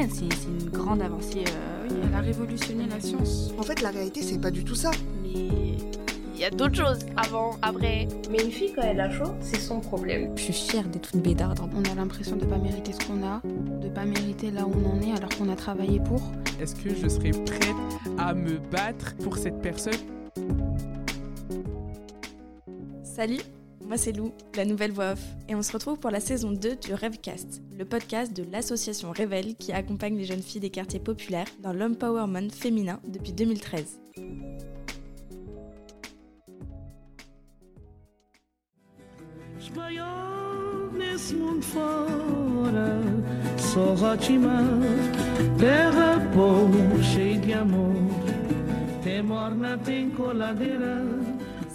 ADN, c'est une grande avancée. Euh, oui, elle a révolutionné la science. En fait, la réalité, c'est pas du tout ça. Mais il y a d'autres choses avant, après. Mais une fille, quand elle a chaud, c'est son problème. Je suis fière d'être une bédarde. On a l'impression de pas mériter ce qu'on a, de pas mériter là où on en est alors qu'on a travaillé pour. Est-ce que je serais prête à me battre pour cette personne? Salut moi c'est Lou, la nouvelle voix off, et on se retrouve pour la saison 2 du Rêvecast, le podcast de l'association Révèle qui accompagne les jeunes filles des quartiers populaires dans l'empowerment féminin depuis 2013.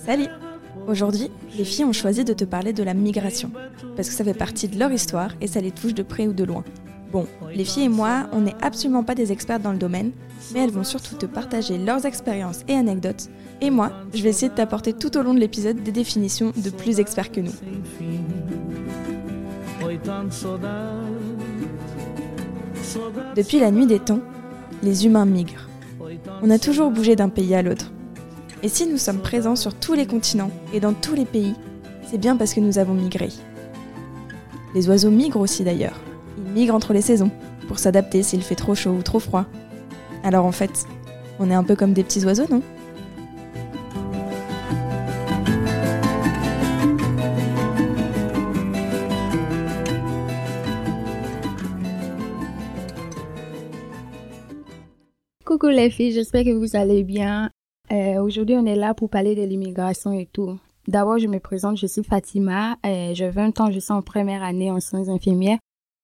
Salut Aujourd'hui, les filles ont choisi de te parler de la migration, parce que ça fait partie de leur histoire et ça les touche de près ou de loin. Bon, les filles et moi, on n'est absolument pas des experts dans le domaine, mais elles vont surtout te partager leurs expériences et anecdotes, et moi, je vais essayer de t'apporter tout au long de l'épisode des définitions de plus experts que nous. Depuis la nuit des temps, les humains migrent. On a toujours bougé d'un pays à l'autre. Et si nous sommes présents sur tous les continents et dans tous les pays, c'est bien parce que nous avons migré. Les oiseaux migrent aussi d'ailleurs. Ils migrent entre les saisons, pour s'adapter s'il fait trop chaud ou trop froid. Alors en fait, on est un peu comme des petits oiseaux, non? Coucou les filles, j'espère que vous allez bien. Euh, aujourd'hui, on est là pour parler de l'immigration et tout. D'abord, je me présente, je suis Fatima, euh, j'ai 20 ans, je suis en première année en sciences infirmières.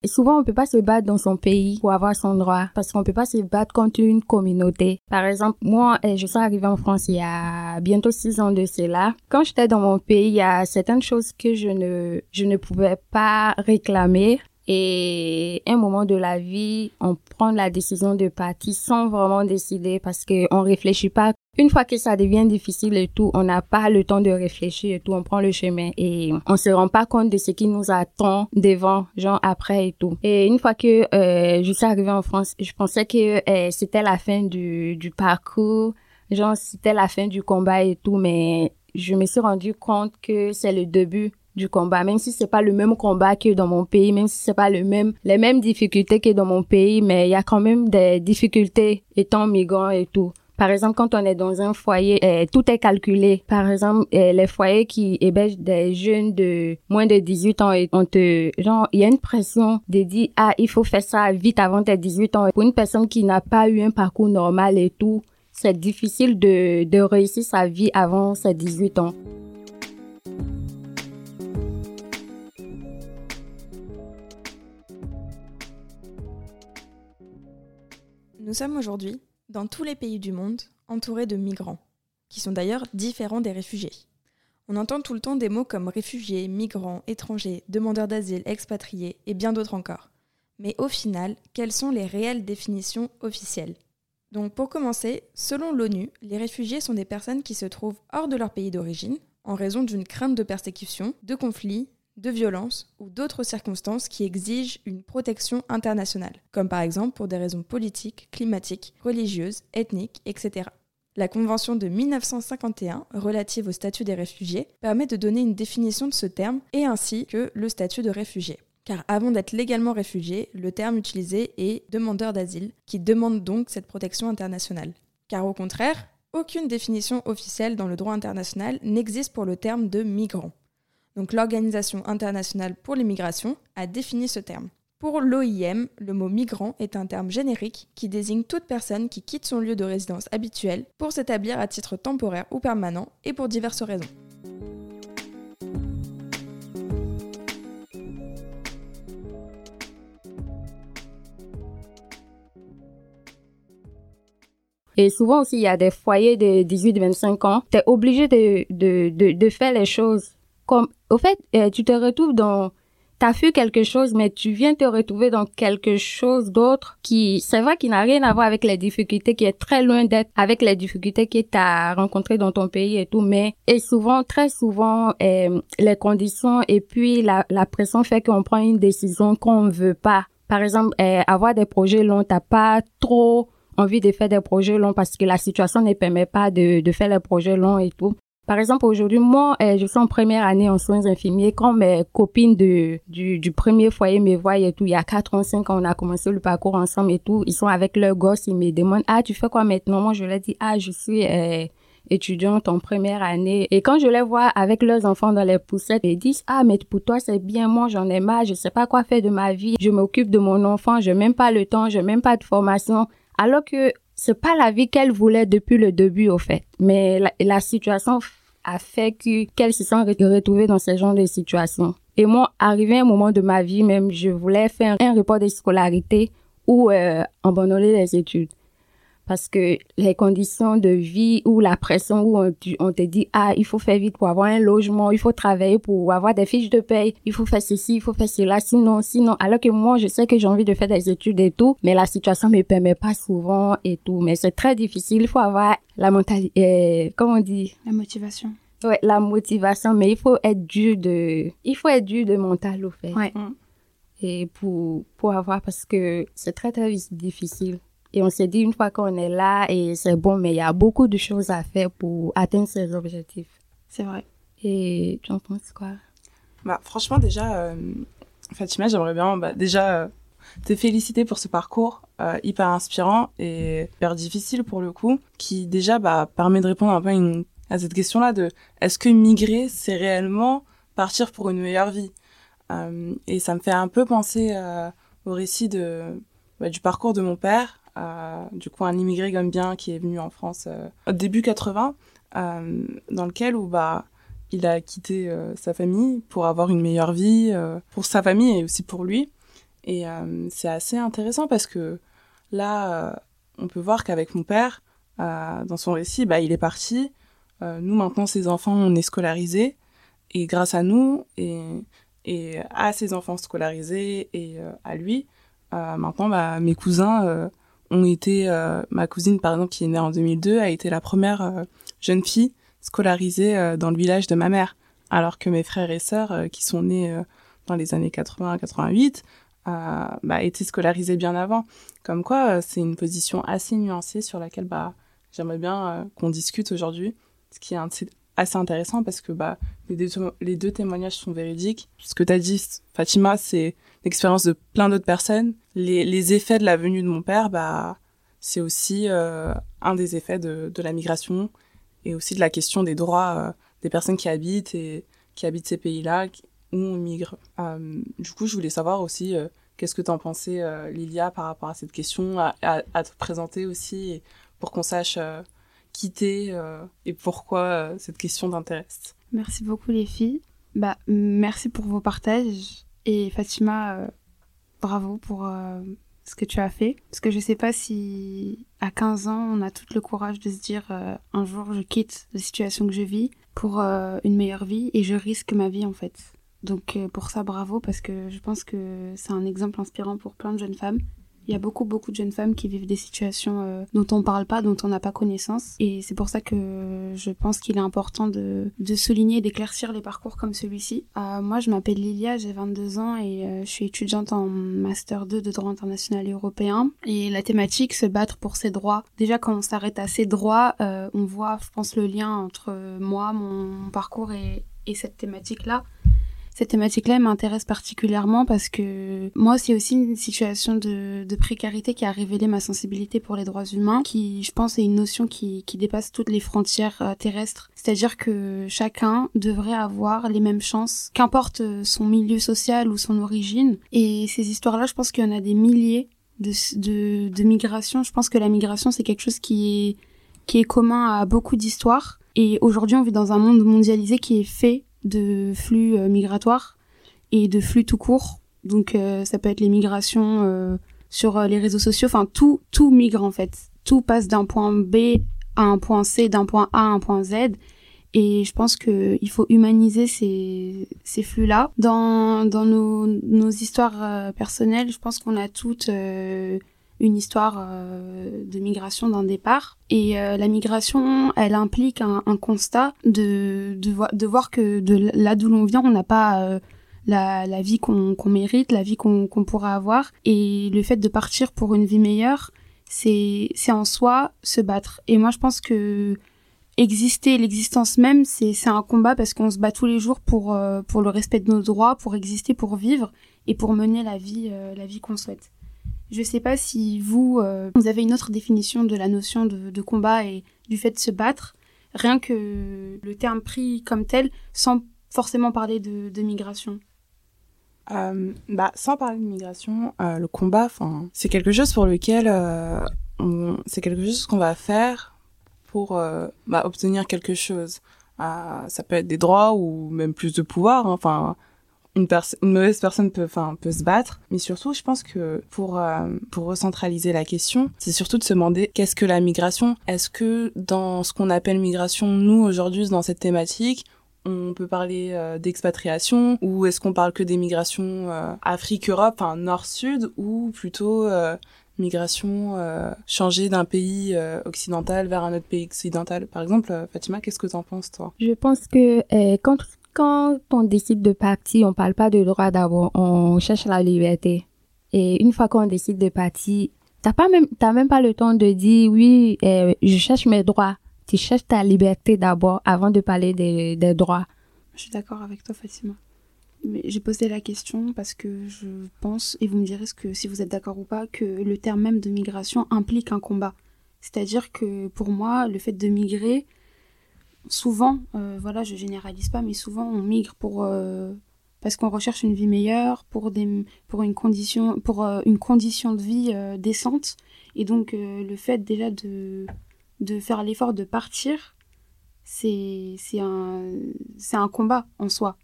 Et souvent, on peut pas se battre dans son pays pour avoir son droit, parce qu'on peut pas se battre contre une communauté. Par exemple, moi, euh, je suis arrivée en France il y a bientôt six ans de cela. Quand j'étais dans mon pays, il y a certaines choses que je ne, je ne pouvais pas réclamer. Et un moment de la vie, on prend la décision de partir sans vraiment décider parce qu'on réfléchit pas. Une fois que ça devient difficile et tout, on n'a pas le temps de réfléchir et tout, on prend le chemin et on se rend pas compte de ce qui nous attend devant, genre après et tout. Et une fois que euh, je suis arrivée en France, je pensais que euh, c'était la fin du, du parcours, genre c'était la fin du combat et tout, mais je me suis rendu compte que c'est le début du combat, même si c'est pas le même combat que dans mon pays, même si c'est pas le même, les mêmes difficultés que dans mon pays, mais il y a quand même des difficultés étant migrant et tout. Par exemple, quand on est dans un foyer, eh, tout est calculé. Par exemple, eh, les foyers qui hébergent des jeunes de moins de 18 ans, on te, genre, il y a une pression de dire, ah, il faut faire ça vite avant tes 18 ans. Pour une personne qui n'a pas eu un parcours normal et tout, c'est difficile de, de réussir sa vie avant ses 18 ans. Nous sommes aujourd'hui, dans tous les pays du monde, entourés de migrants, qui sont d'ailleurs différents des réfugiés. On entend tout le temps des mots comme réfugiés, migrants, étrangers, demandeurs d'asile, expatriés et bien d'autres encore. Mais au final, quelles sont les réelles définitions officielles? Donc pour commencer, selon l'ONU, les réfugiés sont des personnes qui se trouvent hors de leur pays d'origine, en raison d'une crainte de persécution, de conflits, de violence ou d'autres circonstances qui exigent une protection internationale, comme par exemple pour des raisons politiques, climatiques, religieuses, ethniques, etc. La Convention de 1951 relative au statut des réfugiés permet de donner une définition de ce terme et ainsi que le statut de réfugié. Car avant d'être légalement réfugié, le terme utilisé est demandeur d'asile, qui demande donc cette protection internationale. Car au contraire, aucune définition officielle dans le droit international n'existe pour le terme de migrant. Donc l'Organisation internationale pour l'immigration a défini ce terme. Pour l'OIM, le mot migrant est un terme générique qui désigne toute personne qui quitte son lieu de résidence habituel pour s'établir à titre temporaire ou permanent et pour diverses raisons. Et souvent aussi, il y a des foyers de 18-25 ans. Tu es obligé de, de, de, de, faire les choses comme, au fait, euh, tu te retrouves dans, t'as fait quelque chose, mais tu viens te retrouver dans quelque chose d'autre qui, c'est vrai, qui n'a rien à voir avec les difficultés, qui est très loin d'être avec les difficultés que t'as rencontrées dans ton pays et tout, mais, et souvent, très souvent, euh, les conditions et puis la, la pression fait qu'on prend une décision qu'on ne veut pas par exemple, euh, avoir des projets longs, t'as pas trop envie de faire des projets longs parce que la situation ne permet pas de, de faire les projets longs et tout. Par exemple, aujourd'hui, moi, euh, je suis en première année en soins infirmiers. Quand mes copines du premier foyer me voient et tout, il y a 4 ans, 5 ans, on a commencé le parcours ensemble et tout. Ils sont avec leurs gosses, ils me demandent, ah, tu fais quoi maintenant? Moi, je leur dis, ah, je suis euh, étudiante en première année. Et quand je les vois avec leurs enfants dans les poussettes, ils disent, ah, mais pour toi, c'est bien, moi, j'en ai marre, je sais pas quoi faire de ma vie. Je m'occupe de mon enfant, je n'ai même pas le temps, je n'ai même pas de formation. Alors que c'est pas la vie qu'elle voulait depuis le début, au fait. Mais la, situation a fait que qu'elle se sent retrouvée dans ce genre de situation. Et moi, arrivé un moment de ma vie, même, je voulais faire un report de scolarité ou euh, abandonner les études parce que les conditions de vie ou la pression où on, on, te dit ah il faut faire vite pour avoir un logement il faut travailler pour avoir des fiches de paye il faut faire ceci il faut faire cela sinon sinon. Alors que moi je sais que j'ai envie de faire des études et tout mais la situation me permet pas souvent et tout. Mais c'est très difficile. Il faut avoir la mentalité euh, comment on dit? La motivation. Ouais la motivation. Mais il faut être dur de il faut être dur de mental au fait. Ouais. et pour pour avoir parce que c'est très très difficile et on s'est dit une fois qu'on est là et c'est bon, mais il y a beaucoup de choses à faire pour atteindre ces objectifs. C'est vrai. Et tu en penses quoi? Bah, Franchement, déjà, euh, Fatima, j'aimerais bien bah, déjà euh, te féliciter pour ce parcours euh, hyper inspirant et hyper difficile pour le coup, qui déjà bah, permet de répondre un peu à, une, à cette question-là de est-ce que migrer, c'est réellement partir pour une meilleure vie? Et ça me fait un peu penser au récit de, bah, du parcours de mon père du coup un immigré gambien qui est venu en France euh, au début 80, euh, dans lequel où bah il a quitté euh, sa famille pour avoir une meilleure vie pour sa famille et aussi pour lui. Et c'est assez intéressant parce que là, on peut voir qu'avec mon père, dans son récit, bah, il est parti. nous, maintenant, ses enfants, on est scolarisés. Et grâce à nous et, et à ses enfants scolarisés et à lui, maintenant, bah, mes cousins ont été, euh, ma cousine par exemple qui est née en 2002 a été la première euh, jeune fille scolarisée euh, dans le village de ma mère, alors que mes frères et sœurs qui sont nés dans les années 80-88 bah, étaient scolarisés bien avant. Comme quoi, c'est une position assez nuancée sur laquelle bah, j'aimerais bien qu'on discute aujourd'hui, ce qui est assez intéressant parce que bah, les, deux, les deux témoignages sont véridiques. Ce que tu as dit, Fatima, c'est l'expérience de plein d'autres personnes. Les, les, effets de la venue de mon père, bah, c'est aussi euh, un des effets de, de, la migration et aussi de la question des droits euh, des personnes qui habitent et qui habitent ces pays-là où on migre. Euh, du coup, je voulais savoir aussi qu'est-ce que tu en pensais, Lilia, par rapport à cette question, à, à, te présenter aussi pour qu'on sache qui t'es et pourquoi cette question t'intéresse. Merci beaucoup les filles. Bah, merci pour vos partages. Et Fatima, euh, bravo pour euh, ce que tu as fait. Parce que je sais pas si à 15 ans, on a tout le courage de se dire euh, un jour, je quitte la situation que je vis pour une meilleure vie et je risque ma vie en fait. Donc pour ça, bravo parce que je pense que c'est un exemple inspirant pour plein de jeunes femmes il y a beaucoup, beaucoup de jeunes femmes qui vivent des situations euh, dont on parle pas, dont on n'a pas connaissance. Et c'est pour ça que je pense qu'il est important de, de souligner d'éclaircir les parcours comme celui-ci. Euh, moi, je m'appelle Lilia, j'ai 22 ans et euh, je suis étudiante en Master 2 de droit international et européen. Et la thématique, se battre pour ses droits. Déjà, quand on s'arrête à ses droits, on voit, je pense, le lien entre moi, mon parcours et, et cette thématique-là cette thématique-là m'intéresse particulièrement parce que moi, c'est aussi une situation de, précarité qui a révélé ma sensibilité pour les droits humains, qui, je pense, est une notion qui, dépasse toutes les frontières euh, terrestres. C'est-à-dire que chacun devrait avoir les mêmes chances, qu'importe euh, son milieu social ou son origine. Et ces histoires-là, je pense qu'il y en a des milliers de, migrations. Je pense que la migration, c'est quelque chose qui est commun à beaucoup d'histoires. Et aujourd'hui, on vit dans un monde mondialisé qui est fait de flux euh, migratoires et de flux tout court. Donc euh, ça peut être les migrations euh, sur les réseaux sociaux, enfin tout tout migre en fait. Tout passe d'un point B à un point C, d'un point A à un point Z. Et je pense que il faut humaniser ces, ces flux-là. Dans, dans nos, nos histoires personnelles, je pense qu'on a toutes une histoire euh, de migration d'un départ. Et euh, la migration, elle implique un, constat de, de, voir que de là d'où l'on vient, on n'a pas euh, la, vie qu'on mérite, la vie qu'on qu'on pourra avoir. Et le fait de partir pour une vie meilleure, c'est en soi se battre. Et moi, je pense que exister, l'existence même, c'est un combat parce qu'on se bat tous les jours pour pour le respect de nos droits, pour exister, pour vivre et pour mener la vie la vie qu'on souhaite. Je sais pas si vous euh, vous avez une autre définition de la notion de, combat et du fait de se battre, rien que le terme pris comme tel, sans forcément parler de, migration. Euh, bah, sans parler de migration, euh, le combat, enfin, c'est quelque chose pour lequel c'est quelque chose qu'on va faire pour bah, obtenir quelque chose. Ça peut être des droits ou même plus de pouvoir. hein. Une, une mauvaise personne peut, enfin, peut se battre, mais surtout, je pense que pour euh, pour recentraliser la question, c'est surtout de se demander qu'est-ce que la migration? Est-ce que dans ce qu'on appelle migration, nous aujourd'hui dans cette thématique, on peut parler euh, d'expatriation? Ou est-ce qu'on parle que des migrations euh, Afrique-Europe, enfin Nord-Sud ou plutôt euh, migration euh, changer d'un pays euh, occidental vers un autre pays occidental? Par exemple, euh, Fatima, qu'est-ce que t'en penses toi? Je pense que quand, quand on décide de partir, on parle pas de droit d'abord, on cherche la liberté. Et une fois qu'on décide de partir, t'as pas même, t'as même pas le temps de dire oui, euh, je cherche mes droits. Tu cherches ta liberté d'abord avant de parler des, droits. Je suis d'accord avec toi, Fatima. J'ai posé la question parce que je pense, et vous me direz ce que, si vous êtes d'accord ou pas, que le terme même de migration implique un combat. C'est-à-dire que pour moi, le fait de migrer, souvent, euh, voilà, je généralise pas, mais souvent on migre pour euh, parce qu'on recherche une vie meilleure, pour des, pour une condition, pour euh, une condition de vie euh, décente. Et donc le fait déjà de de faire l'effort de partir, c'est c'est un c'est un combat en soi.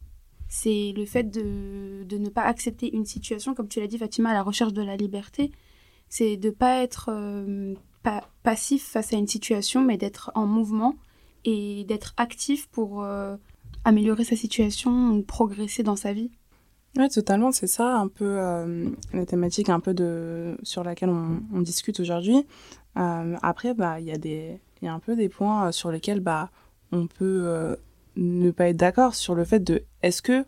C'est le fait de, de ne pas accepter une situation, comme tu l'as dit Fatima, à la recherche de la liberté. C'est de pas être pa- passif face à une situation, mais d'être en mouvement et d'être actif pour euh, améliorer sa situation ou progresser dans sa vie. Ouais, totalement, c'est ça un peu euh, la thématique un peu de sur laquelle on, discute aujourd'hui. Euh, après, bah, il y a y a un peu des points euh, sur lesquels bah on peut euh, ne pas être d'accord sur le fait de est-ce que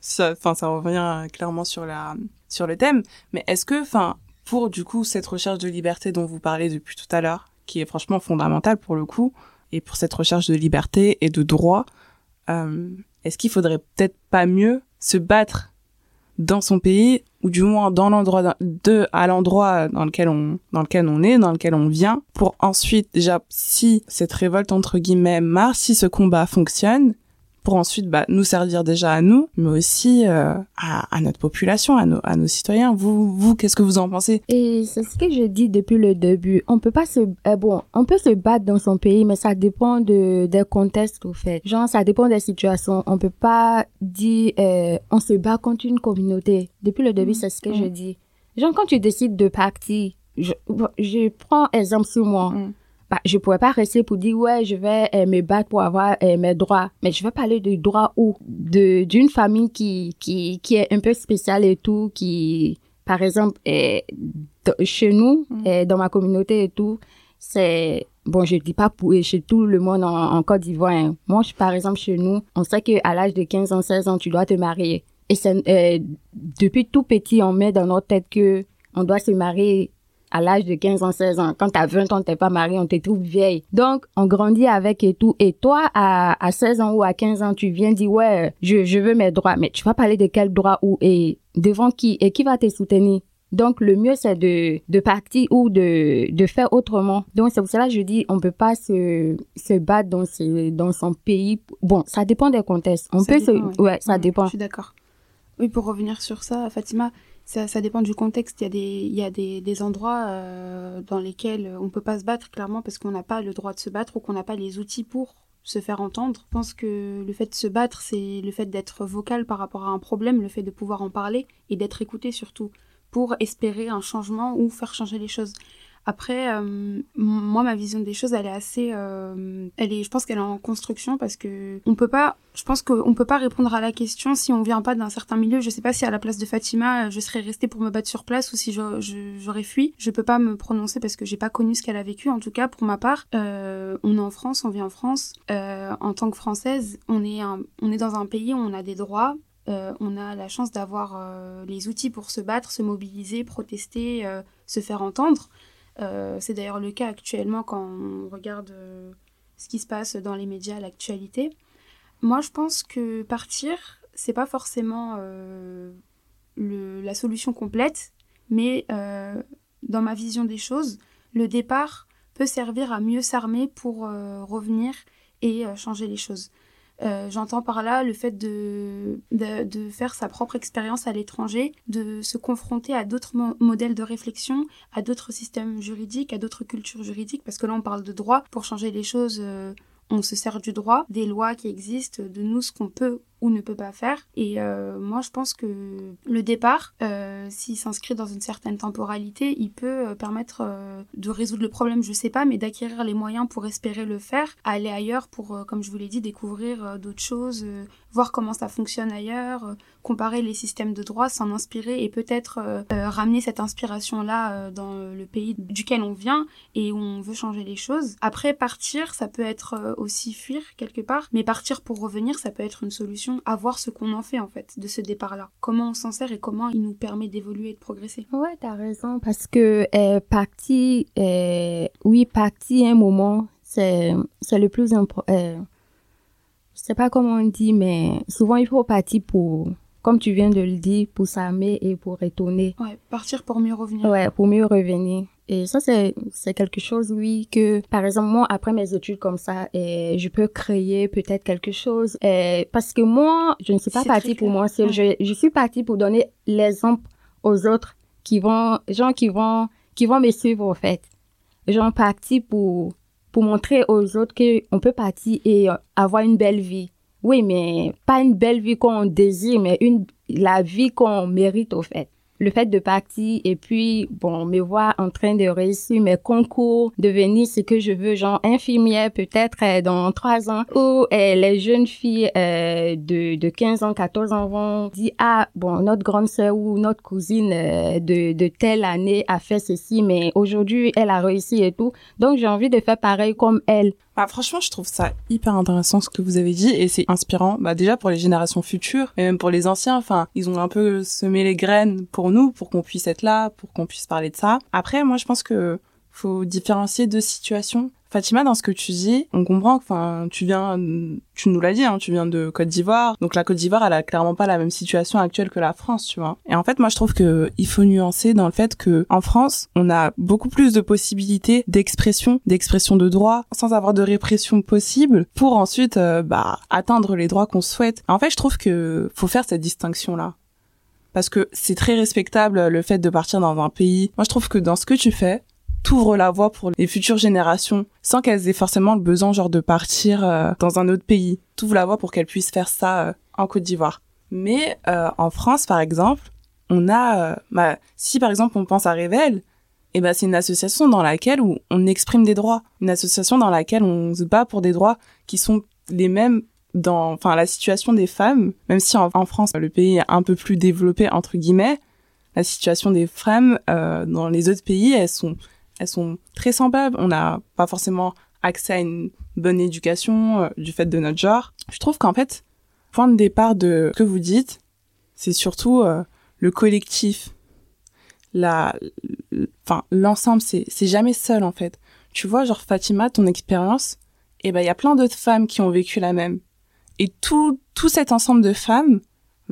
ça, ça revient clairement sur la sur le thème, mais est-ce que, enfin, pour du coup cette recherche de liberté dont vous parlez depuis tout à l'heure, qui est franchement fondamentale pour le coup, et pour cette recherche de liberté et de droit, euh, est-ce qu'il faudrait peut-être pas mieux se battre dans son pays ou du moins dans l'endroit de à l'endroit dans lequel on dans lequel on est dans lequel on vient pour ensuite déjà si cette révolte entre guillemets marche si ce combat fonctionne pour ensuite bah, nous servir déjà à nous mais aussi euh, à, à notre population à nos à nos citoyens vous vous qu'est-ce que vous en pensez? Et c'est ce que je dis depuis le début. On peut pas se, euh, bon, on peut se battre dans son pays, mais ça dépend de, des contextes, au fait. Genre, ça dépend des situations. On peut pas dire, euh, on se bat contre une communauté. Depuis le début, c'est ce que je dis. Genre, quand tu décides de partir, je, je prends exemple sur moi. Mm. Je pourrais pas rester pour dire, ouais, je vais euh, me battre pour avoir euh, mes droits. Mais je vais parler de droits où? De, d'une famille qui, qui, qui est un peu spéciale et tout, qui, par exemple, euh, chez nous, Mm. dans ma communauté et tout, c'est bon, je dis pas pour chez tout le monde en, en Côte d'Ivoire. hein. Moi, je- par exemple, chez nous, on sait que à l'âge de 15 ans, 16 ans, tu dois te marier. Et c'est euh, depuis tout petit, on met dans notre tête que on doit se marier à l'âge de 15 ans, 16 ans. Quand t'as 20 ans, t'es pas marié, on te trouve vieille. Donc, on grandit avec et tout. Et toi, à, à 16 ans ou à 15 ans, tu viens dire, ouais, je, je veux mes droits. Mais tu vas parler de quel droit ou et devant qui et qui va te soutenir? Donc, le mieux, c'est de, de partir ou de, de faire autrement. Donc, c'est pour cela que je dis, on peut pas se, se battre dans, ce, dans son pays. Bon, ça dépend des contextes. On Ça peut dépend, se, ouais, ça Mm, dépend. Je suis d'accord. Oui, pour revenir sur ça, Fatima, ça, ça dépend du contexte. Il y a des, il des, des endroits euh, dans lesquels on peut pas se battre, clairement, parce qu'on n'a pas le droit de se battre ou qu'on n'a pas les outils pour se faire entendre. Je pense que le fait de se battre, c'est le fait d'être vocal par rapport à un problème, le fait de pouvoir en parler et d'être écouté surtout pour espérer un changement ou faire changer les choses. Après, euh, moi, ma vision des choses, elle est assez, euh, elle est, je pense qu'elle est en construction parce que on peut pas, je pense qu'on peut pas répondre à la question si on vient pas d'un certain milieu. Je sais pas si à la place de Fatima, je serais restée pour me battre sur place ou si j'aurais fui. Je peux pas me prononcer parce que j'ai pas connu ce qu'elle a vécu. En tout cas, pour ma part, euh, on est en France, on vit en France. En tant que française, on est un, on est dans un pays où on a des droits on a la chance d'avoir les outils pour se battre, se mobiliser, protester, se faire entendre. C'est d'ailleurs le cas actuellement quand on regarde ce qui se passe dans les médias, l'actualité. Moi, je pense que partir, c'est pas forcément la solution complète, mais dans ma vision des choses, le départ peut servir à mieux s'armer pour euh, revenir et euh, changer les choses. Euh, j'entends par là le fait de, de, faire sa propre expérience à l'étranger, de se confronter à d'autres modèles de réflexion, à d'autres systèmes juridiques, à d'autres cultures juridiques, parce que là on parle de droit. Pour changer les choses, on se sert du droit, des lois qui existent, de nous ce qu'on peut ou ne peut pas faire. Et euh, moi, je pense que le départ, euh, s'il s'inscrit dans une certaine temporalité, il peut euh, permettre de résoudre le problème, je sais pas, mais d'acquérir les moyens pour espérer le faire, aller ailleurs pour, comme je vous l'ai dit, découvrir d'autres choses, voir comment ça fonctionne ailleurs, comparer les systèmes de droit, s'en inspirer et peut-être ramener cette inspiration-là dans le pays duquel on vient et où on veut changer les choses. Après, partir, ça peut être aussi fuir quelque part, mais partir pour revenir, ça peut être une solution à voir ce qu'on en fait en fait de ce départ-là. Comment on s'en sert et comment il nous permet d'évoluer et de progresser. Ouais, t'as raison parce que euh, partir, euh, oui, partir un moment, c'est c'est le plus important. Euh, je sais pas comment on dit, mais souvent il faut partir pour comme tu viens de le dire, pour s'armer et pour retourner. Ouais, partir pour mieux revenir. Ouais, pour mieux revenir. Et ça, c'est, c'est quelque chose, oui, que, par exemple, moi, après mes études comme ça, je peux créer peut-être quelque chose. Parce que moi, je ne suis pas partie pour moi seule. Je, je suis partie pour donner l'exemple aux autres qui vont, gens qui vont, qui vont me suivre, en fait. Genre partie pour, pour montrer aux autres qu'on peut partir et avoir une belle vie. Oui, mais pas une belle vie qu'on désire, mais une, la vie qu'on mérite, au fait le fait de partir et puis, bon, me voir en train de réussir mes concours, devenir ce que je veux, genre infirmière peut-être euh, dans trois ans, où euh, les jeunes filles euh, de, de 15 ans, 14 ans vont dire, ah, bon, notre grande sœur ou notre cousine de, de telle année a fait ceci, mais aujourd'hui, elle a réussi et tout. Donc, j'ai envie de faire pareil comme elle. Bah, franchement, je trouve ça hyper intéressant ce que vous avez dit et c'est inspirant. Bah, déjà pour les générations futures et même pour les anciens. Enfin, ils ont un peu semé les graines pour nous, pour qu'on puisse être là, pour qu'on puisse parler de ça. Après, moi, je pense que faut différencier deux situations. Fatima, dans ce que tu dis, on comprend que, enfin, tu viens, tu nous l'as dit, hein, tu viens de Côte d'Ivoire. Donc la Côte d'Ivoire, elle a clairement pas la même situation actuelle que la France, tu vois. Et en fait, moi, je trouve que il faut nuancer dans le fait que en France, on a beaucoup plus de possibilités d'expression, d'expression de droit, sans avoir de répression possible, pour ensuite, euh, bah, atteindre les droits qu'on souhaite. En fait, je trouve que faut faire cette distinction là parce que c'est très respectable le fait de partir dans un pays. Moi, je trouve que dans ce que tu fais, t'ouvres la voie pour les futures générations sans qu'elles aient forcément le besoin genre de partir euh, dans un autre pays. T'ouvres la voie pour qu'elles puissent faire ça euh, en Côte d'Ivoire. Mais euh, en France, par exemple, on a, bah, si par exemple on pense à Révèle, eh ben c'est une association dans laquelle où on exprime des droits, une association dans laquelle on se bat pour des droits qui sont les mêmes dans, enfin la situation des femmes, même si en, en France le pays est un peu plus développé entre guillemets, la situation des femmes dans les autres pays, elles sont elles sont très semblables. On n'a pas forcément accès à une bonne éducation euh, du fait de notre genre. Je trouve qu'en fait, point de départ de ce que vous dites, c'est surtout euh, le collectif. Enfin, l'ensemble, c'est, c'est jamais seul, en fait. Tu vois, genre, Fatima, ton expérience, eh ben, il y a plein d'autres femmes qui ont vécu la même. Et tout, tout cet ensemble de femmes,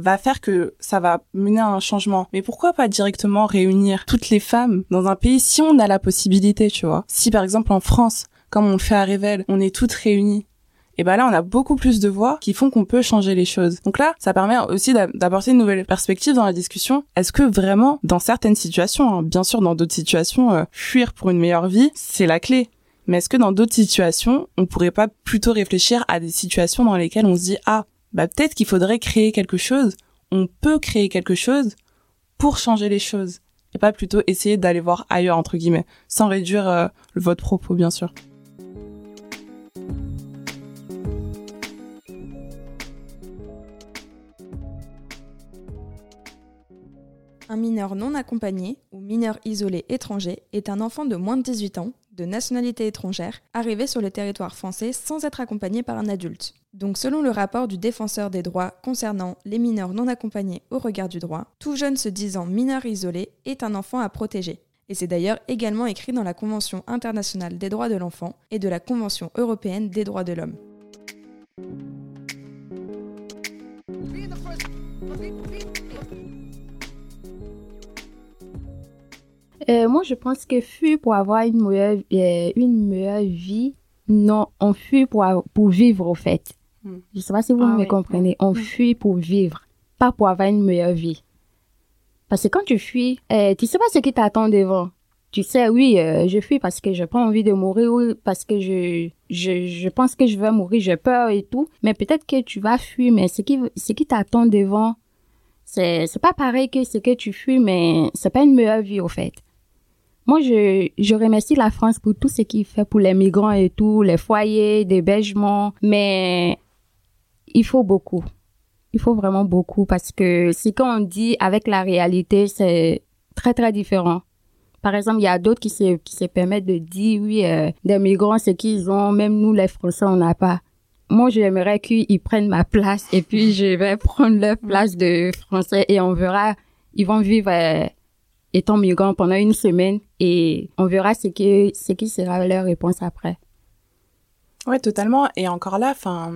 va faire que ça va mener à un changement. Mais pourquoi pas directement réunir toutes les femmes dans un pays si on a la possibilité, tu vois? Si par exemple en France, comme on le fait à Révèle, on est toutes réunies, et ben là on a beaucoup plus de voix qui font qu'on peut changer les choses. Donc là, ça permet aussi d'apporter une nouvelle perspective dans la discussion. Est-ce que vraiment, dans certaines situations, hein, bien sûr dans d'autres situations, euh, fuir pour une meilleure vie, c'est la clé. Mais est-ce que dans d'autres situations, on pourrait pas plutôt réfléchir à des situations dans lesquelles on se dit ah bah peut-être qu'il faudrait créer quelque chose. On peut créer quelque chose pour changer les choses et pas plutôt essayer d'aller voir ailleurs entre guillemets, sans réduire euh, votre propos bien sûr. Un mineur non accompagné ou mineur isolé étranger est un enfant de moins de 18 ans de nationalité étrangère arriver sur le territoire français sans être accompagnés par un adulte. Donc selon le rapport du défenseur des droits concernant les mineurs non accompagnés au regard du droit, tout jeune se disant mineur isolé est un enfant à protéger. Et c'est d'ailleurs également écrit dans la Convention internationale des droits de l'enfant et de la Convention européenne des droits de l'homme. Euh, moi, je pense que fuir pour avoir une meilleure, euh, une meilleure vie, non, on fuit pour, pour vivre, au fait. Hmm. Je ne sais pas si vous Ah me oui. comprenez. On Hmm. fuit pour vivre, pas pour avoir une meilleure vie. Parce que quand tu fuis, euh, tu sais pas ce qui t'attend devant. Tu sais, oui, euh, je fuis parce que j'ai pas envie de mourir, oui, parce que je, je, je pense que je vais mourir, j'ai peur et tout. Mais peut-être que tu vas fuir, mais ce qui, ce qui t'attend devant, c'est, c'est pas pareil que ce que tu fuis, mais c'est pas une meilleure vie, au fait. Moi, je, je remercie la France pour tout ce qu'il fait pour les migrants et tout, les foyers, d'hébergement, mais il faut beaucoup. Il faut vraiment beaucoup parce que ce qu'on dit avec la réalité, c'est très, très différent. Par exemple, il y a d'autres qui se, qui se permettent de dire, oui, euh, des migrants, ce qu'ils ont, même nous, les Français, on n'a pas. Moi, j'aimerais qu'ils prennent ma place et puis je vais prendre leur place de Français et on verra, ils vont vivre euh, étant migrants pendant une semaine et on verra ce qui, ce qui sera leur réponse après. Ouais, totalement. Et encore là, enfin,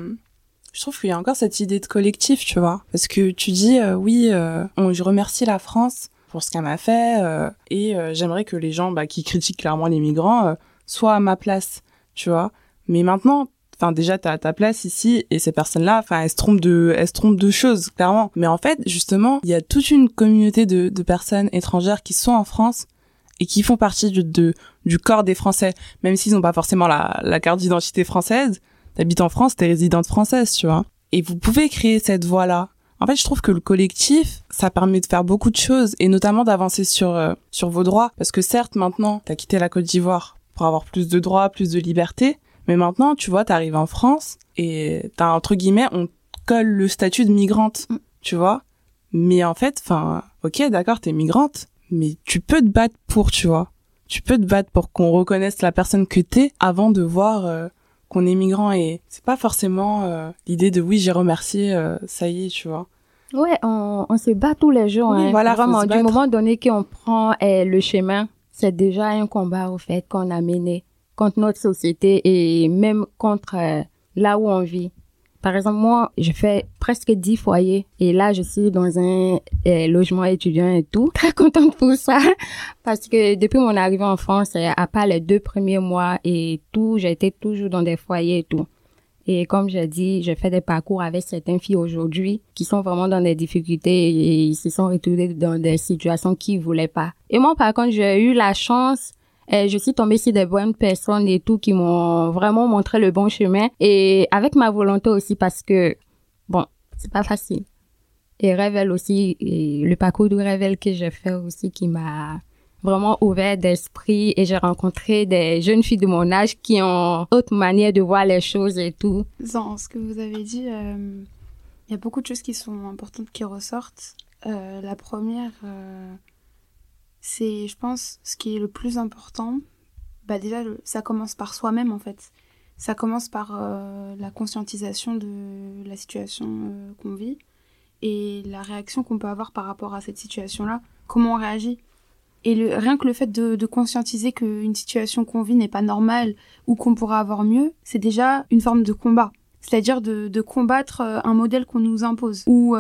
je trouve qu'il y a encore cette idée de collectif, tu vois. Parce que tu dis, euh, oui, euh, on- je remercie la France pour ce qu'elle m'a fait, euh, et j'aimerais que les gens bah, qui critiquent clairement les migrants soient à ma place, tu vois. Mais maintenant, enfin déjà t'as ta place ici et ces personnes-là, enfin elles se trompent de, elles se trompent de choses clairement. Mais en fait, justement, il y a toute une communauté de, personnes étrangères qui sont en France et qui font partie du, corps des Français, même s'ils n'ont pas forcément la, la carte d'identité française. T'habites en France, t'es résidente française, tu vois. Et vous pouvez créer cette voie-là. En fait, je trouve que le collectif, ça permet de faire beaucoup de choses et notamment d'avancer sur euh, sur vos droits parce que certes maintenant, t'as quitté la Côte d'Ivoire pour avoir plus de droits, plus de liberté, mais maintenant, tu vois, t'arrives en France et t'as entre guillemets, on colle le statut de migrante, Mm. tu vois. Mais en fait, enfin, ok, d'accord, t'es migrante, mais tu peux te battre pour, tu vois. Tu peux te battre pour qu'on reconnaisse la personne que t'es avant de voir euh, qu'on est migrant et c'est pas forcément euh, l'idée de oui, j'ai remercié, euh, ça y est, tu vois. Ouais, on, on se bat tous les jours. Oui, hein. voilà, Vraiment, du moment donné qu'on prend eh, le chemin, c'est déjà un combat au fait qu'on a mené contre notre société et même contre euh, là où on vit. Par exemple, moi, je fais presque 10 foyers et là, je suis dans un eh, logement étudiant et tout. Très contente pour ça parce que depuis mon arrivée en France, eh, à part les deux premiers mois et tout, été toujours dans des foyers et tout. Et comme j'ai dit, je fais des parcours avec certaines filles aujourd'hui qui sont vraiment dans des difficultés et se sont retrouvés dans des situations qu'ils voulaient pas. Et moi, par contre, j'ai eu la chance, euh, je suis tombée sur des bonnes personnes et tout qui m'ont vraiment montré le bon chemin et avec ma volonté aussi parce que, bon, c'est pas facile. Et Révèle aussi, et le parcours de Révèle que j'ai fait aussi qui m'a vraiment ouvert d'esprit et j'ai rencontré des jeunes filles de mon âge qui ont autre manière de voir les choses et tout. Dans ce que vous avez dit, euh, il y a beaucoup de choses qui sont importantes qui ressortent. Euh, la première, c'est, je pense, ce qui est le plus important. Bah déjà, ça commence par soi-même en fait. Ça commence par euh, la conscientisation de la situation euh, qu'on vit et la réaction qu'on peut avoir par rapport à cette situation-là. Comment on réagit Et le, rien que le fait de, conscientiser qu'une situation qu'on vit n'est pas normale ou qu'on pourra avoir mieux, c'est déjà une forme de combat. C'est-à-dire de, combattre euh, un modèle qu'on nous impose ou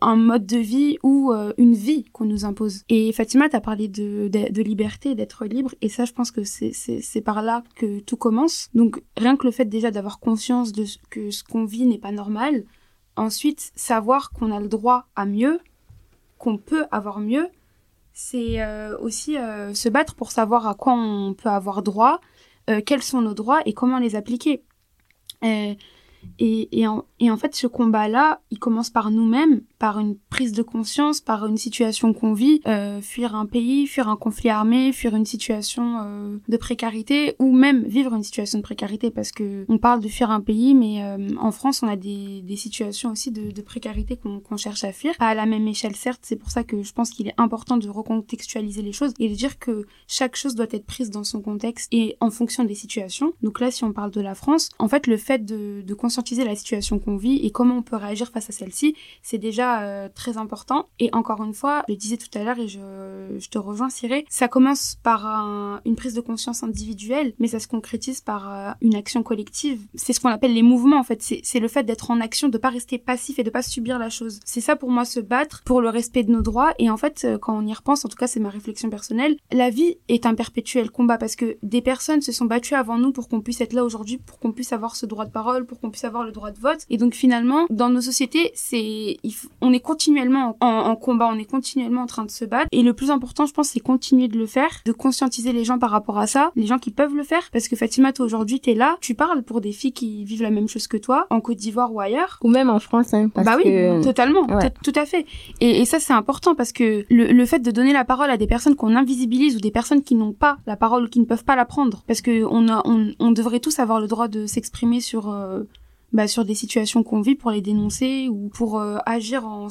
un mode de vie ou euh, une vie qu'on nous impose. Et Fatima, tu as parlé de, de, liberté, d'être libre, et ça, je pense que c'est- par là que tout commence. Donc, rien que le fait déjà d'avoir conscience de ce- que ce qu'on vit n'est pas normal, ensuite, savoir qu'on a le droit à mieux, qu'on peut avoir mieux, c'est euh, aussi euh, se battre pour savoir à quoi on peut avoir droit, quels sont nos droits et comment les appliquer. Et, et, en- Et en fait, ce combat-là, il commence par nous-mêmes, par une prise de conscience, par une situation qu'on vit, euh, fuir un pays, fuir un conflit armé, fuir une situation euh, de précarité, ou même vivre une situation de précarité, parce que on parle de fuir un pays, mais euh, en France, on a des, des situations aussi de, de précarité qu'on cherche à fuir, pas à la même échelle certes. C'est pour ça que je pense qu'il est important de recontextualiser les choses et de dire que chaque chose doit être prise dans son contexte et en fonction des situations. Donc là, si on parle de la France, en fait, le fait de, de conscientiser la situation qu'on vit et comment on peut réagir face à celle-ci, c'est déjà euh, très important. Et encore une fois, je le disais tout à l'heure et je, te rejoins, Cyré, ça commence par un, une prise de conscience individuelle, mais ça se concrétise par euh, une action collective. C'est ce qu'on appelle les mouvements, en fait. C'est le fait d'être en action, de pas rester passif et de pas subir la chose. C'est ça pour moi se battre pour le respect de nos droits. Et en fait, euh, quand on y repense, en tout cas, c'est ma réflexion personnelle, la vie est un perpétuel combat parce que des personnes se sont battues avant nous pour qu'on puisse être là aujourd'hui, pour qu'on puisse avoir ce droit de parole, pour qu'on puisse avoir le droit de vote. Et donc finalement, dans nos sociétés, c'est, on est continuellement en, en, combat, on est continuellement en train de se battre. Et le plus important, je pense, c'est continuer de le faire, de conscientiser les gens par rapport à ça, les gens qui peuvent le faire. Parce que Fatima, toi aujourd'hui, t'es là, tu parles pour des filles qui vivent la même chose que toi, en Côte d'Ivoire ou ailleurs. Ou même en France, hein, parce bah oui, que... totalement, tout à fait. Et, et ça, c'est important parce que le, le, fait de donner la parole à des personnes qu'on invisibilise ou des personnes qui n'ont pas la parole ou qui ne peuvent pas la prendre, parce que on, a, on, on devrait tous avoir le droit de s'exprimer sur euh, bah, sur des situations qu'on vit pour les dénoncer ou pour euh, agir dans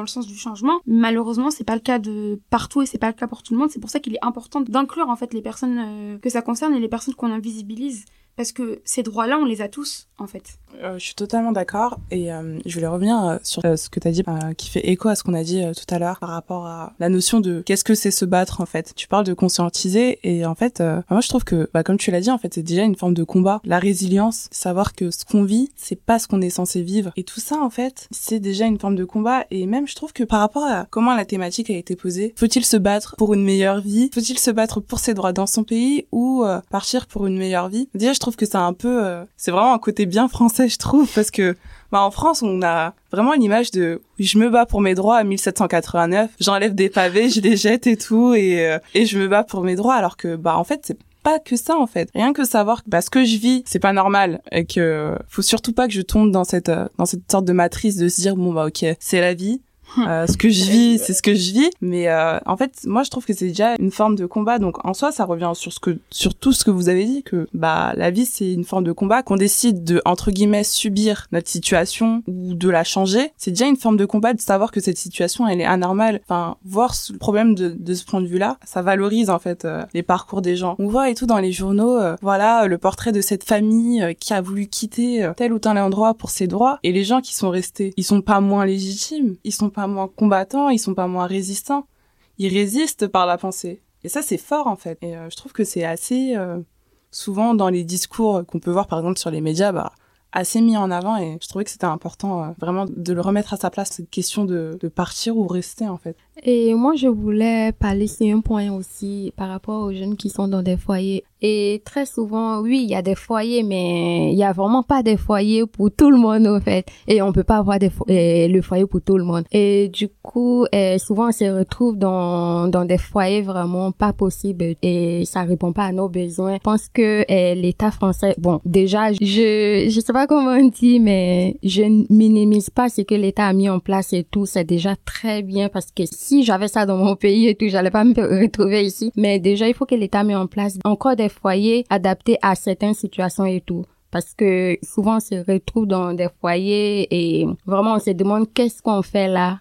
le sens du changement. Malheureusement, c'est pas le cas de partout et c'est pas le cas pour tout le monde. C'est pour ça qu'il est important d'inclure en fait les personnes euh, que ça concerne et les personnes qu'on invisibilise parce que ces droits-là, on les a tous, en fait. Euh, je suis totalement d'accord et euh, je voulais revenir euh, sur euh, ce que tu as dit, euh, qui fait écho à ce qu'on a dit tout à l'heure par rapport à la notion de qu'est-ce que c'est se battre, en fait. Tu parles de conscientiser et en fait, moi je trouve que, bah, comme tu l'as dit, en fait, c'est déjà une forme de combat. La résilience, savoir que ce qu'on vit, c'est pas ce qu'on est censé vivre. Et tout ça, en fait, c'est déjà une forme de combat et même je trouve que par rapport à comment la thématique a été posée, faut-il se battre pour une meilleure vie? Faut-il se battre pour ses droits dans son pays ou partir pour une meilleure vie? Déjà, je trouve que c'est un peu, euh, c'est vraiment un côté bien français, je trouve, parce que bah, en France, on a vraiment une image de je me bats pour mes droits à 1789, j'enlève des pavés, je les jette et tout, et, euh, et je me bats pour mes droits, alors que bah en fait c'est pas que ça en fait. Rien que savoir que bah, ce que je vis, c'est pas normal et que faut surtout pas que je tombe dans cette euh, dans cette sorte de matrice de se dire bon bah ok, c'est la vie, euh, ce que je vis, c'est ce que je vis. Mais euh, en fait, moi, je trouve que c'est déjà une forme de combat. Donc, en soi, ça revient sur ce que, sur tout ce que vous avez dit, que bah la vie, c'est une forme de combat. Qu'on décide de entre guillemets subir notre situation ou de la changer, c'est déjà une forme de combat de savoir que cette situation, elle est anormale. Enfin, voir le problème de, de ce point de vue-là, ça valorise en fait euh, les parcours des gens. On voit et tout dans les journaux, voilà, le portrait de cette famille qui a voulu quitter tel ou tel endroit pour ses droits, et les gens qui sont restés, ils sont pas moins légitimes, ils sont pas moins combattants, ils sont pas moins résistants. Ils résistent par la pensée. Et ça, c'est fort, en fait. Et euh, je trouve que c'est assez, euh, souvent dans les discours qu'on peut voir, par exemple, sur les médias, bah, assez mis en avant et je trouvais que c'était important euh, vraiment de le remettre à sa place cette question de, de, partir ou rester en fait. Et moi je voulais parler sur un point aussi par rapport aux jeunes qui sont dans des foyers et très souvent, oui, il y a des foyers, mais il y a vraiment pas des foyers pour tout le monde, en fait. Et on peut pas avoir le foyer pour tout le monde. Et du coup, euh, souvent, on se retrouve dans, des foyers vraiment pas possibles et ça répond pas à nos besoins. Je pense que euh, l'État français, bon, déjà, je, je sais pas comment on dit, mais je minimise pas ce que l'État a mis en place et tout. C'est déjà très bien parce que si j'avais ça dans mon pays et tout, j'allais pas me retrouver ici. Mais déjà, il faut que l'État met en place encore des foyers adaptés à certaines situations et tout. Parce que souvent on se retrouve dans des foyers et vraiment on se demande qu'est-ce qu'on fait là.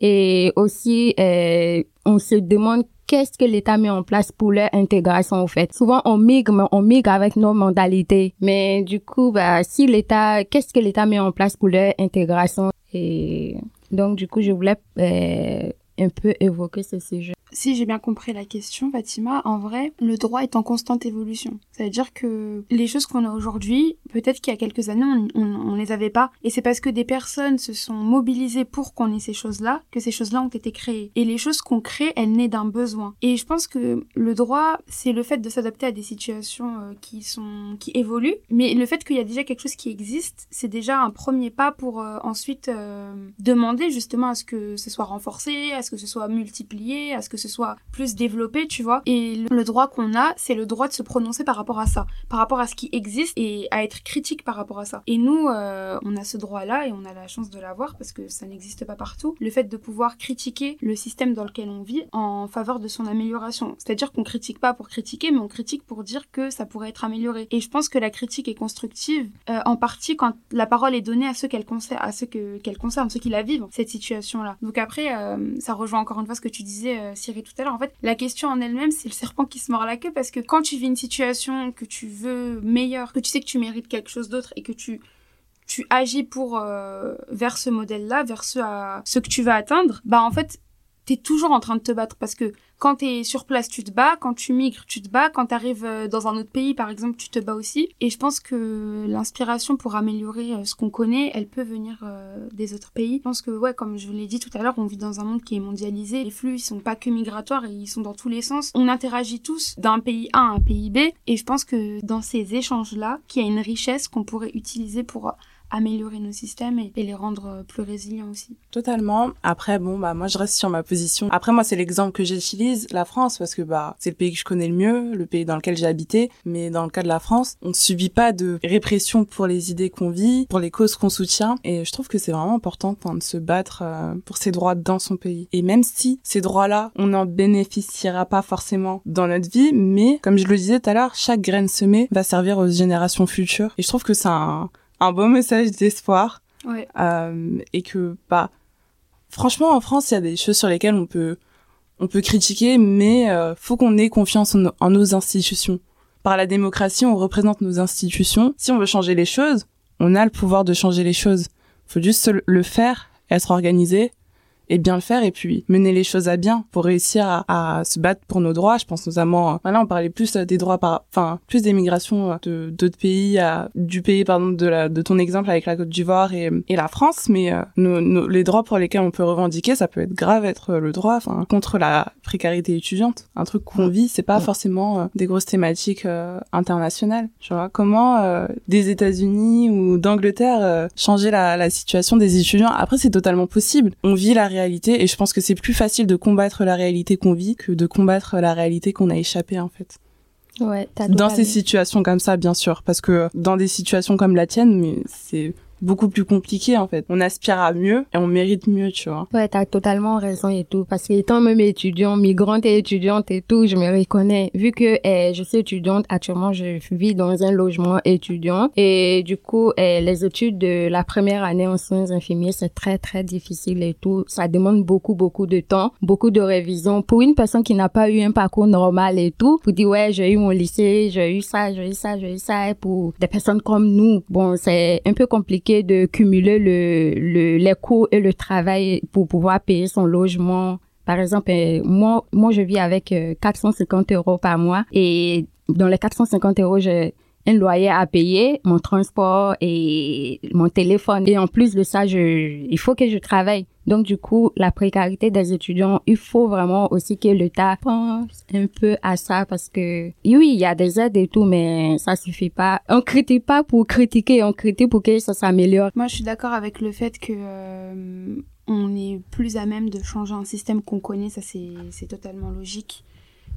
Et aussi euh, on se demande qu'est-ce que l'État met en place pour leur intégration au fait. Souvent on migre, mais on migre avec nos mentalités. Mais du coup, bah, si l'État, qu'est-ce que l'État met en place pour leur intégration? Et donc du coup, je voulais euh, un peu évoquer ce sujet. Si j'ai bien compris la question, Fatima, en vrai, le droit est en constante évolution. Ça veut dire que les choses qu'on a aujourd'hui, peut-être qu'il y a quelques années, on, on, les avait pas. Et c'est parce que des personnes se sont mobilisées pour qu'on ait ces choses-là, que ces choses-là ont été créées. Et les choses qu'on crée, elles naissent d'un besoin. Et je pense que le droit, c'est le fait de s'adapter à des situations euh, qui sont, qui évoluent. Mais le fait qu'il y a déjà quelque chose qui existe, c'est déjà un premier pas pour euh, ensuite euh, demander justement à ce que ce soit renforcé, ce que ce soit multiplié, à ce que ce soit plus développé, tu vois. Et le droit qu'on a, c'est le droit de se prononcer par rapport à ça, par rapport à ce qui existe et à être critique par rapport à ça. Et nous, euh, on a ce droit-là et on a la chance de l'avoir parce que ça n'existe pas partout. Le fait de pouvoir critiquer le système dans lequel on vit en faveur de son amélioration. C'est-à-dire qu'on critique pas pour critiquer, mais on critique pour dire que ça pourrait être amélioré. Et je pense que la critique est constructive euh, en partie quand la parole est donnée à ceux qu'elle concerne, à ceux que qu'elle concerne, ceux qui la vivent cette situation-là. Donc après, euh, ça rejoint encore une fois ce que tu disais, euh, Cyril, tout à l'heure. En fait, la question en elle-même, c'est le serpent qui se mord la queue parce que quand tu vis une situation que tu veux meilleure, que tu sais que tu mérites quelque chose d'autre et que tu agis pour euh, vers ce modèle-là, vers ce, ce que tu vas atteindre, bah en fait, t'es toujours en train de te battre parce que quand t'es sur place, tu te bats, quand tu migres, tu te bats, quand t'arrives euh, dans un autre pays, par exemple, tu te bats aussi. Et je pense que l'inspiration pour améliorer euh, ce qu'on connaît, elle peut venir euh, des autres pays. Je pense que, ouais, comme je l'ai dit tout à l'heure, on vit dans un monde qui est mondialisé. Les flux, ils sont pas que migratoires, ils sont dans tous les sens. On interagit tous d'un pays A à un pays B. Et je pense que dans ces échanges-là, qu'il y a une richesse qu'on pourrait utiliser pour améliorer nos systèmes et, les rendre euh, plus résilients aussi. Totalement. Après, bon, bah, moi, je reste sur ma position. Après, moi, c'est l'exemple que j'utilise, la France, parce que, bah, c'est le pays que je connais le mieux, le pays dans lequel j'ai habité. Mais dans le cas de la France, on ne subit pas de répression pour les idées qu'on vit, pour les causes qu'on soutient. Et je trouve que c'est vraiment important de se battre euh, pour ses droits dans son pays. Et même si ces droits-là, on n'en bénéficiera pas forcément dans notre vie, mais, comme je le disais tout à l'heure, chaque graine semée va servir aux générations futures. Et je trouve que c'est un, un beau message d'espoir. Ouais. Euh, et que, bah, franchement, en France, il y a des choses sur lesquelles on peut, on peut critiquer, mais euh, faut qu'on ait confiance en, en, nos institutions. Par la démocratie, on représente nos institutions. Si on veut changer les choses, on a le pouvoir de changer les choses. Faut juste le faire, être organisé et bien le faire et puis mener les choses à bien pour réussir à, à se battre pour nos droits. Je pense notamment, voilà, on parlait plus des droits par, enfin, plus des migrations de d'autres pays, à, du pays pardon de la, de ton exemple avec la Côte d'Ivoire et, et la France, mais euh, nos, les droits pour lesquels on peut revendiquer, ça peut être grave être le droit, enfin, contre la précarité étudiante, un truc qu'on vit, c'est pas forcément euh, des grosses thématiques euh, internationales. Tu vois, comment euh, des États-Unis ou d'Angleterre changer la, la situation des étudiants Après, c'est totalement possible. On vit la réalité et je pense que c'est plus facile de combattre la réalité qu'on vit que de combattre la réalité qu'on a échappé en fait. Ouais, dans ces situations comme ça, bien sûr, parce que dans des situations comme la tienne, mais c'est beaucoup plus compliqué en fait. On aspire à mieux et on mérite mieux, tu vois. Ouais, t'as totalement raison et tout. Parce que étant même étudiante, migrante et étudiante et tout, je me reconnais. Vu que eh, je suis étudiante, actuellement je vis dans un logement étudiant et du coup eh, les études de la première année en soins infirmiers c'est très très difficile et tout. Ça demande beaucoup beaucoup de temps, beaucoup de révision pour une personne qui n'a pas eu un parcours normal et tout. Pour dire ouais j'ai eu mon lycée, j'ai eu ça, j'ai eu ça, j'ai eu ça. Et pour des personnes comme nous, bon c'est un peu compliqué de cumuler le, le, les coûts et le travail pour pouvoir payer son logement. Par exemple, euh, moi, moi, je vis avec 450 euh, euros par mois et dans les 450 euros, j'ai un loyer à payer, mon transport et mon téléphone. Et en plus de ça, il faut que je travaille. Donc, du coup, la précarité des étudiants, il faut vraiment aussi que l'État pense un peu à ça parce que, oui, il y a des aides et tout, mais ça suffit pas. On critique pas pour critiquer, on critique pour que ça s'améliore. Moi, je suis d'accord avec le fait que euh, on est plus à même de changer un système qu'on connaît, ça c'est totalement logique.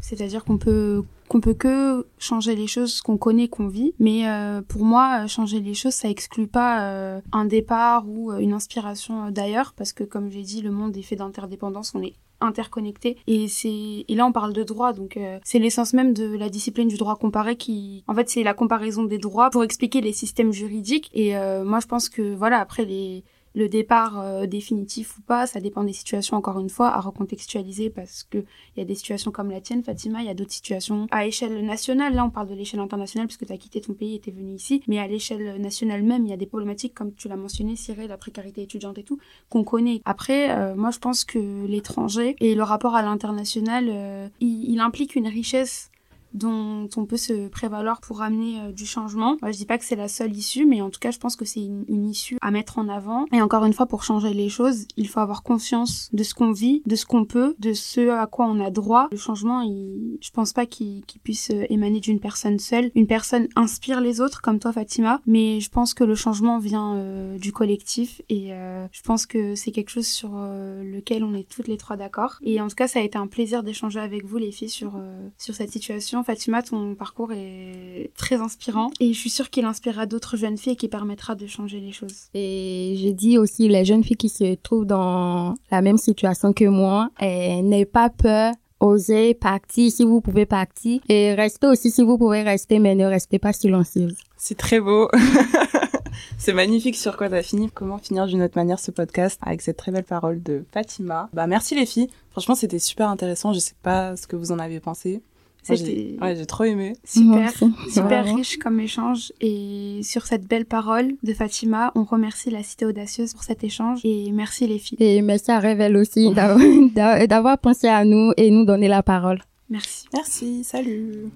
C'est-à-dire qu'on peut qu'on peut que changer les choses qu'on connaît, qu'on vit. Mais euh, pour moi, euh, changer les choses, ça exclut pas euh, un départ ou une inspiration d'ailleurs, parce que comme j'ai dit, le monde est fait d'interdépendance. On est interconnectés et c'est et là on parle de droit donc c'est l'essence même de la discipline du droit comparé qui en fait c'est la comparaison des droits pour expliquer les systèmes juridiques et moi je pense que voilà après les le départ euh, définitif ou pas, ça dépend des situations encore une fois à recontextualiser parce que il y a des situations comme la tienne Fatima, il y a d'autres situations à échelle nationale. Là, on parle de l'échelle internationale puisque tu as quitté ton pays et tu es venu ici, mais à l'échelle nationale même, il y a des problématiques comme tu l'as mentionné Cyril, la précarité étudiante et tout qu'on connaît. Après, euh, moi je pense que l'étranger et le rapport à l'international, euh, il, il implique une richesse dont on peut se prévaloir pour amener euh, du changement. Je dis pas que c'est la seule issue, mais en tout cas, je pense que c'est une, issue à mettre en avant. Et encore une fois, pour changer les choses, il faut avoir conscience de ce qu'on vit, de ce qu'on peut, de ce à quoi on a droit. Le changement, il, je pense pas qu'il puisse euh, émaner d'une personne seule. Une personne inspire les autres, comme toi, Fatima, mais je pense que le changement vient euh, du collectif et je pense que c'est quelque chose sur lequel on est toutes les trois d'accord. Et en tout cas, ça a été un plaisir d'échanger avec vous, les filles, sur, sur cette situation. Fatima, ton parcours est très inspirant et je suis sûre qu'il inspirera d'autres jeunes filles et qui permettra de changer les choses. Et j'ai dit aussi les jeunes filles qui se trouvent dans la même situation que moi, n'aient pas peur osez partir si vous pouvez partir et restez aussi si vous pouvez rester mais ne restez pas silencieuse. C'est très beau. C'est magnifique sur quoi t'as fini. Comment finir d'une autre manière ce podcast avec cette très belle parole de Fatima? Bah merci les filles. Franchement c'était super intéressant. Je sais pas ce que vous en avez pensé. J'ai ouais, trop aimé. Super, super riche comme échange. Et sur cette belle parole de Fatima, on remercie la Cité Audacieuse pour cet échange et merci les filles. Et merci à Révèle aussi d'avoir pensé à nous et nous donner la parole. Merci. Merci, salut.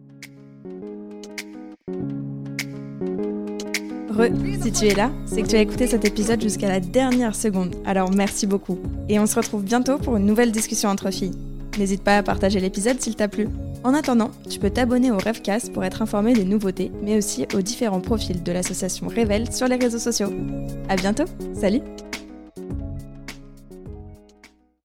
Re, si tu es là, c'est que tu as écouté cet épisode jusqu'à la dernière seconde. Alors merci beaucoup. Et on se retrouve bientôt pour une nouvelle discussion entre filles. N'hésite pas à partager l'épisode s'il t'a plu. En attendant, tu peux t'abonner au Rêvecast pour être informé des nouveautés, mais aussi aux différents profils de l'association Révèle sur les réseaux sociaux. À bientôt, salut